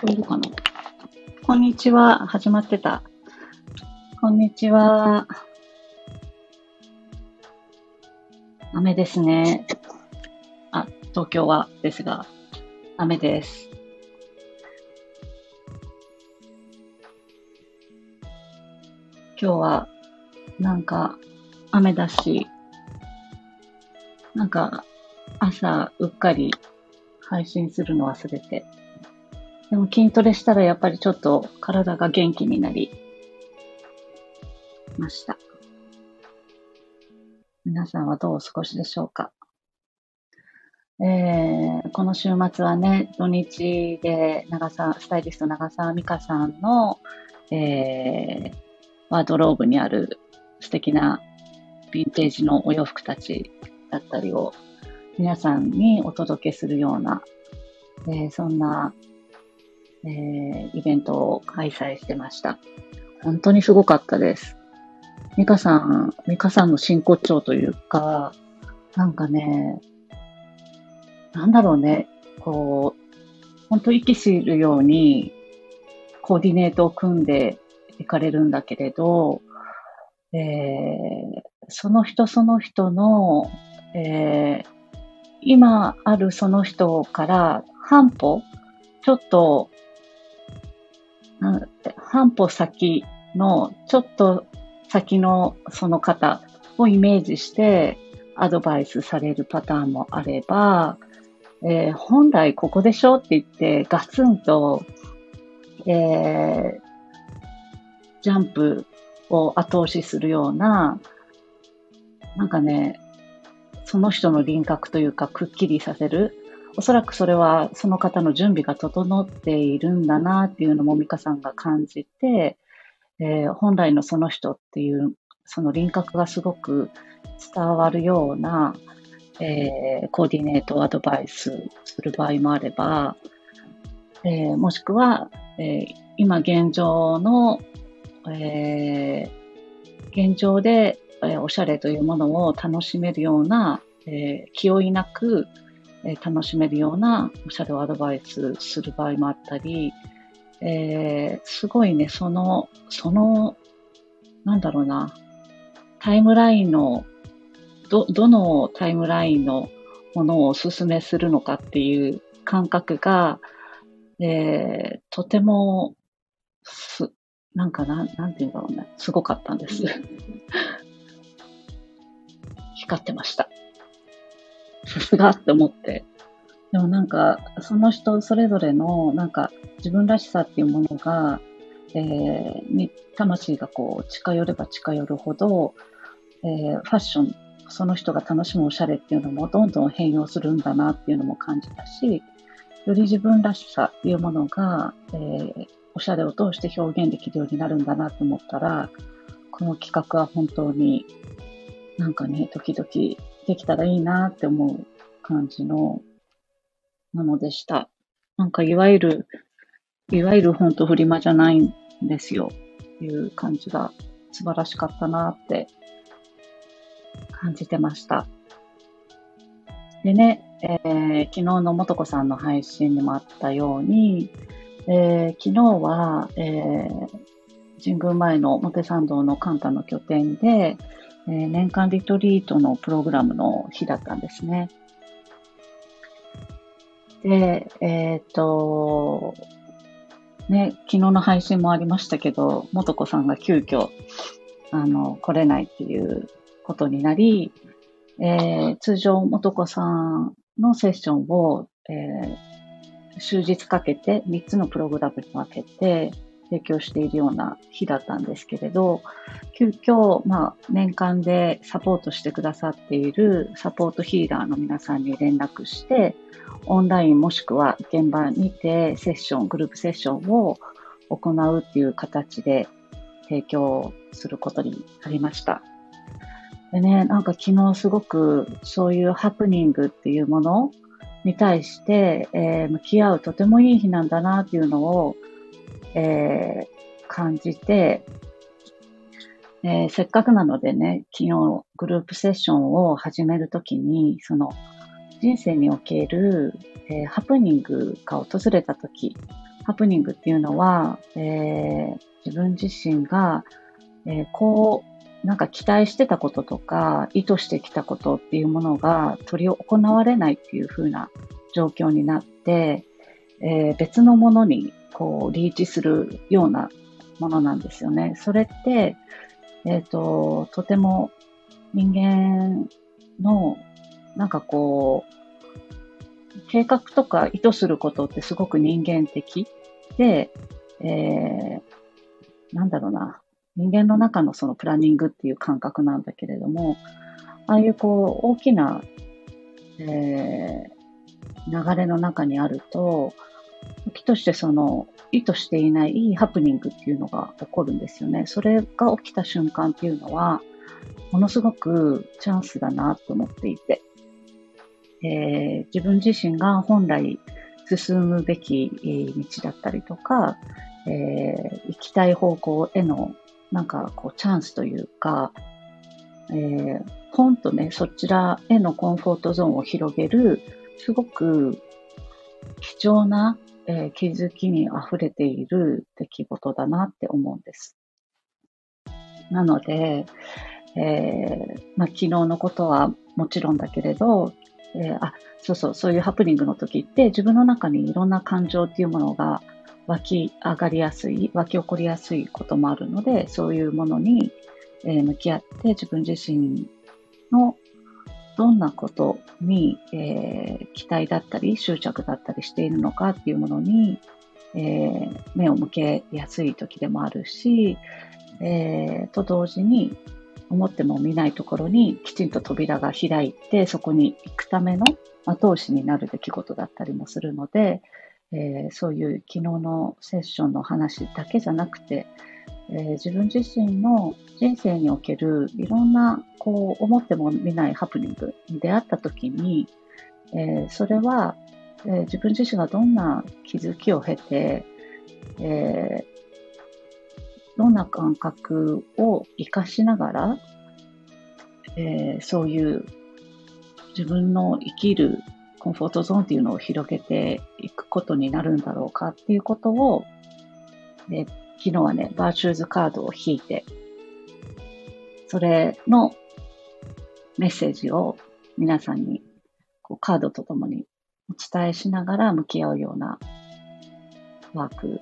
こえるかなこんにちは。始まってた。こんにちは。雨ですね。あ、東京はですが、雨です。今日は、なんか、雨だし、なんか、朝、うっかり配信するの忘れて。でも筋トレしたらやっぱりちょっと体が元気になりました。皆さんはどうお過ごしでしょうか？えー、この週末はね、土日で長澤、スタイリスト長澤美香さんの、えー、ワードローブにある素敵なヴィンテージのお洋服たちだったりを皆さんにお届けするような、えー、そんなえー、イベントを開催してました。本当にすごかったです。ミカさん、ミカさんの真骨頂というか、なんかね、なんだろうね、こう、本当息するようにコーディネートを組んでいかれるんだけれど、えー、その人その人の、えー、今あるその人から半歩、ちょっと半歩先の、ちょっと先のその方をイメージしてアドバイスされるパターンもあれば、えー、本来ここでしょって言ってガツンと、えー、ジャンプを後押しするような、なんかね、その人の輪郭というかくっきりさせるおそらくそれはその方の準備が整っているんだなっていうのも美香さんが感じて、えー、本来のその人っていうその輪郭がすごく伝わるような、えー、コーディネートアドバイスする場合もあれば、えー、もしくは、え今現状の、え現状で、えおしゃれというものを楽しめるような、え気負いなく、えー、楽しめるようなおしゃれをアドバイスする場合もあったり、えー、すごいね、その、その、なんだろうな、タイムラインの、ど、どのタイムラインのものをお勧めするのかっていう感覚が、えー、とても、す、なんかな、なんていうんだろうね、すごかったんです。光ってました。さすがって思って。でもなんか、その人それぞれの、なんか、自分らしさっていうものが、えー、に、魂がこう、近寄れば近寄るほど、えー、ファッション、その人が楽しむおしゃれっていうのもどんどん変容するんだなっていうのも感じたし、より自分らしさっていうものが、えー、おしゃれを通して表現できるようになるんだなと思ったら、この企画は本当になんかね、時々できたらいいなって思う感じのものでした。なんかいわゆる、いわゆる本当フリマじゃないんですよ。いう感じが素晴らしかったなって感じてました。でね、えー、昨日のもとこさんの配信にもあったように、えー、昨日は、えー、神宮前の表参道のカンタの拠点で、えー、年間リトリートのプログラムの日だったんですね。で、えっ、と、ね、昨日の配信もありましたけど、もとこさんが急遽、あの、来れないっていうことになり、えー、通常、もとこさんのセッションを、えー、終日かけて3つのプログラムに分けて、提供しているような日だったんですけれど、急遽、まあ、年間でサポートしてくださっているサポートヒーラーの皆さんに連絡して、オンラインもしくは現場にてセッション、グループセッションを行うっていう形で提供することになりました。でね、なんか昨日すごくそういうハプニングっていうものに対して、えー、向き合うとてもいい日なんだなっていうのをえー、感じて、えー、せっかくなのでね、昨日グループセッションを始めるときに、その人生における、えー、ハプニングが訪れたとき、ハプニングっていうのは、えー、自分自身が、えー、こう、なんか期待してたこととか、意図してきたことっていうものが取り行われないっていう風な状況になって、えー、別のものにこうリーチするようなものなんですよね。それって、えっ、ー、と、とても人間の、なんかこう、計画とか意図することってすごく人間的で、えー、なんだろうな、人間の中のそのプランニングっていう感覚なんだけれども、ああいうこう、大きな、えー、流れの中にあると、時としてその、意図していないハプニングっていうのが起こるんですよね。それが起きた瞬間っていうのは、ものすごくチャンスだなと思っていて、えー、自分自身が本来進むべき道だったりとか、えー、行きたい方向へのなんかこうチャンスというか、えー、ポンとね、そちらへのコンフォートゾーンを広げる、すごく貴重な、えー、気づきに溢れている出来事だなって思うんです。なので、えー、まあ、昨日のことはもちろんだけれど、えー、あ、そうそう、そういうハプニングの時って自分の中にいろんな感情っていうものが湧き上がりやすい、湧き起こりやすいこともあるので、そういうものに、え、向き合って自分自身のどんなことに、えー、期待だったり執着だったりしているのかっていうものに、えー、目を向けやすい時でもあるし、えー、と同時に思っても見ないところにきちんと扉が開いてそこに行くための後押しになる出来事だったりもするので、えー、そういう昨日のセッションの話だけじゃなくて、えー、自分自身の人生におけるいろんなこう思っても見ないハプニングに出会った時に、えー、それは、えー、自分自身がどんな気づきを経て、え、どんな感覚を活かしながら、え、そういう自分の生きるコンフォートゾーンっていうのを広げていくことになるんだろうかっていうことを、で昨日はね、バーチューズカードを引いて、それのメッセージを皆さんにこうカードとともにお伝えしながら向き合うようなワーク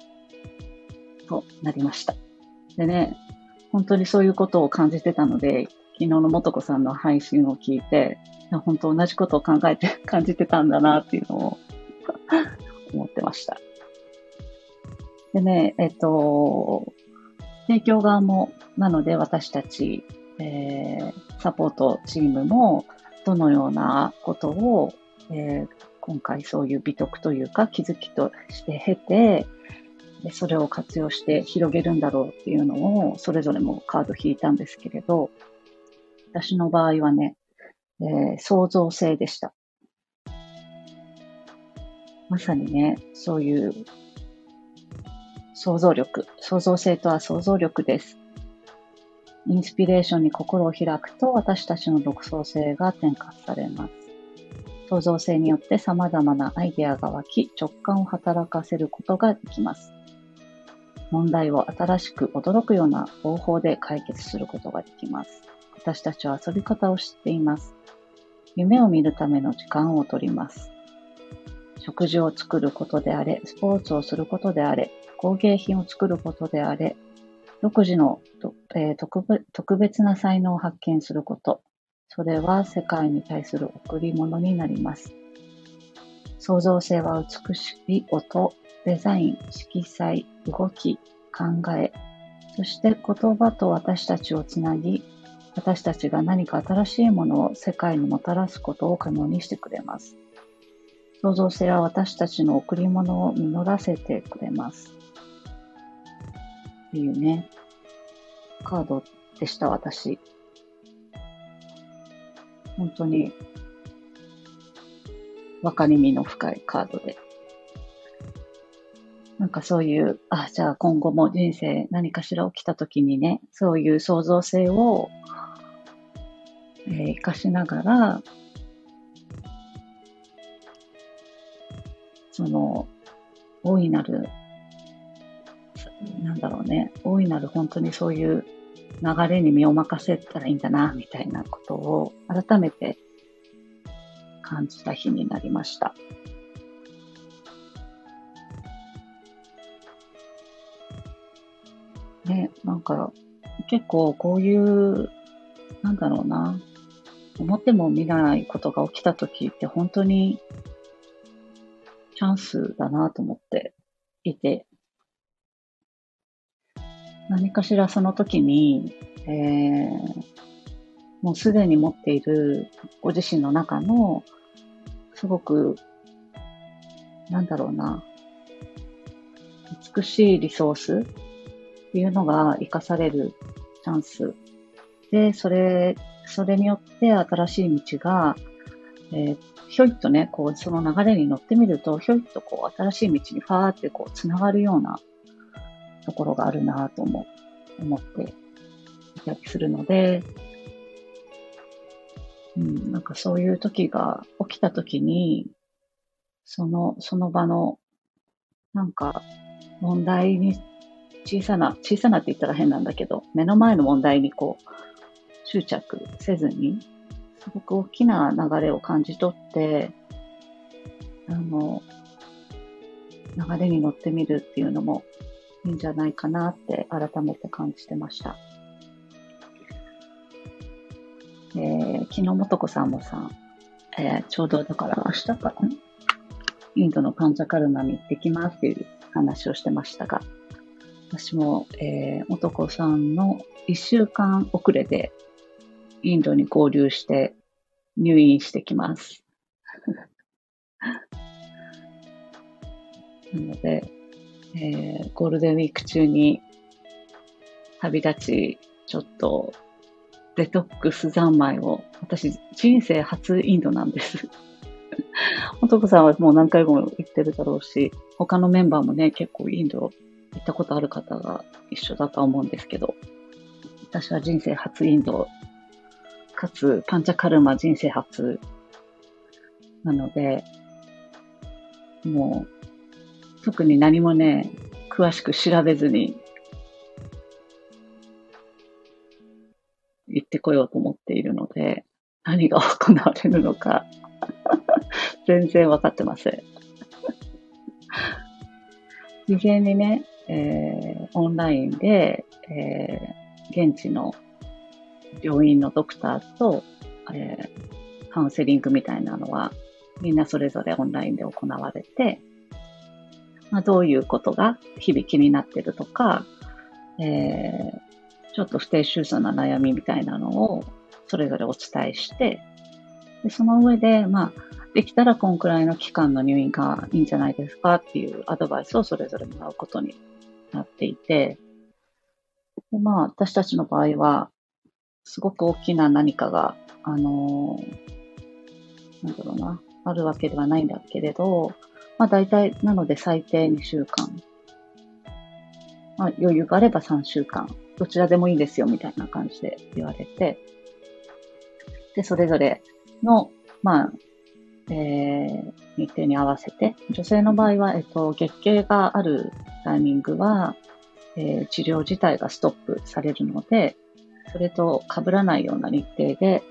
となりました。でね、本当にそういうことを感じてたので、昨日の元子さんの配信を聞いて、本当同じことを考えて感じてたんだなっていうのを思ってました。でね、えっと、提供側も、なので私たち、えー、サポートチームも、どのようなことを、えー、今回そういう美徳というか気づきとして経て、それを活用して広げるんだろうっていうのを、それぞれもカード引いたんですけれど、私の場合はね、えー、創造性でした。まさにね、そういう想像力、創造性とは想像力です。インスピレーションに心を開くと私たちの独創性が転換されます。創造性によって様々なアイデアが湧き、直感を働かせることができます。問題を新しく驚くような方法で解決することができます。私たちは遊び方を知っています。夢を見るための時間をとります。食事を作ることであれ、スポーツをすることであれ、工芸品を作ることであれ、独自の、えー、特別な才能を発見すること、それは世界に対する贈り物になります。創造性は美しい音、デザイン、色彩、動き、考え、そして言葉と私たちをつなぎ、私たちが何か新しいものを世界にもたらすことを可能にしてくれます。創造性は私たちの贈り物を実らせてくれます。っていうね、カードでした、私。本当に、分かりみの深いカードで。なんかそういう、あ、じゃあ今後も人生何かしら起きた時にね、そういう創造性をえー、活かしながら、その、大いなるなんだろうね、大いなる本当にそういう流れに身を任せたらいいんだな、みたいなことを改めて感じた日になりました。ね、なんか結構こういう、なんだろうな、思っても見ないことが起きた時って本当にチャンスだなと思っていて、何かしらその時に、えー、もうすでに持っているご自身の中の、すごく、なんだろうな、美しいリソースっていうのが活かされるチャンス。で、それ、それによって新しい道が、えー、ひょいっとね、こう、その流れに乗ってみると、ひょいっとこう、新しい道にファーってこう、つながるようなところがあるなと思思っていたりするので、うん、なんかそういう時が起きた時に、その、その場の、なんか、問題に、小さな、小さなって言ったら変なんだけど、目の前の問題にこう、執着せずに、すごく大きな流れを感じ取って、あの、流れに乗ってみるっていうのもいいんじゃないかなって改めて感じてました。えー、昨日もとこさんもさ、えー、ちょうどだから明日からインドのパンチャカルナに行ってきますっていう話をしてましたが、私も、えー、もとこさんの1週間遅れでインドに合流して入院してきます。なので、えー、ゴールデンウィーク中に旅立ち、ちょっとデトックス三昧を、私人生初インドなんです。男さんはもう何回も行ってるだろうし、他のメンバーもね、結構インド行ったことある方が一緒だと思うんですけど、私は人生初インド、かつパンチャカルマ人生初なので、もう特に何もね、詳しく調べずに行ってこようと思っているので、何が行われるのか 全然分かってません。事前にね、えー、オンラインで、えー、現地の病院のドクターと、えー、カウンセリングみたいなのはみんなそれぞれオンラインで行われて、まあ、どういうことが日々気になってるとか、えー、ちょっと不定収束な悩みみたいなのをそれぞれお伝えして、でその上で、まあ、できたらこんくらいの期間の入院がいいんじゃないですかっていうアドバイスをそれぞれもらうことになっていて、でまあ、私たちの場合は、すごく大きな何かが、あのー、なんだろうな、あるわけではないんだけれど、まあ大体、なので最低2週間。まあ余裕があれば3週間。どちらでもいいですよ、みたいな感じで言われて。で、それぞれの、まあ、えー、日程に合わせて、女性の場合は、えっと、月経があるタイミングは、えー、治療自体がストップされるので、それと被らないような日程で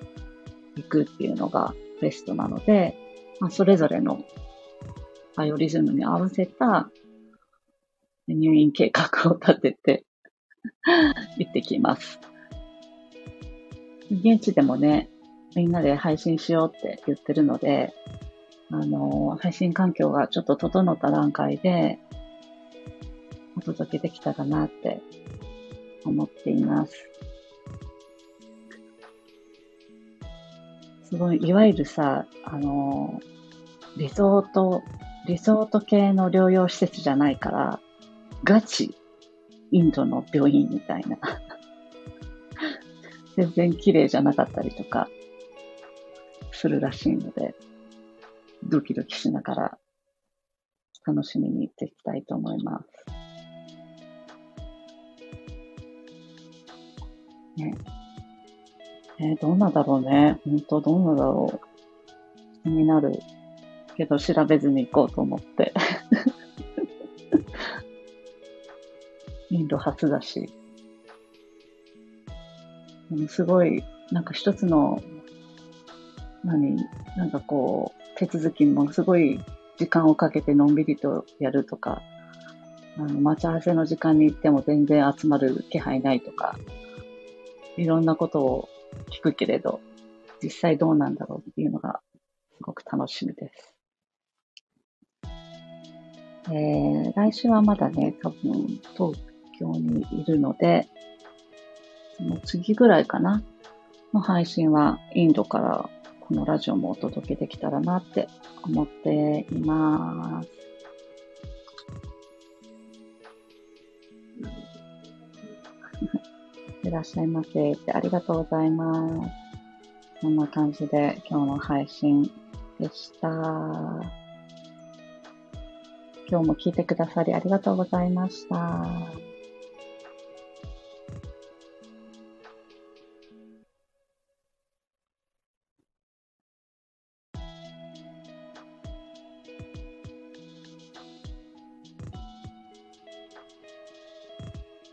行くっていうのがベストなので、まあ、それぞれのバイオリズムに合わせた入院計画を立てて 行ってきます。現地でもね、みんなで配信しようって言ってるので、あの、配信環境がちょっと整った段階でお届けできたらなって思っています。すごい、いわゆるさ、あの、リゾートリゾート系の療養施設じゃないから、ガチ、インドの病院みたいな。全然綺麗じゃなかったりとか、するらしいので、ドキドキしながら、楽しみに行っていきたいと思います。ね。えー、どんなだろうね。本当どんなだろう。気になる。けど調べずに行こうと思って インド初だし、もすごい、なんか一つの、何、なんかこう、手続きもすごい時間をかけてのんびりとやるとか、あの、待ち合わせの時間に行っても全然集まる気配ないとか、いろんなことを聞くけれど、実際どうなんだろうっていうのがすごく楽しみです。えー、来週はまだね、多分東京にいるので、その次ぐらいかなの配信はインドからこのラジオもお届けできたらなって思っています。いらっしゃいませってありがとうございます。こんな感じで今日の配信でした。今日も聞いてくださりありがとうございました。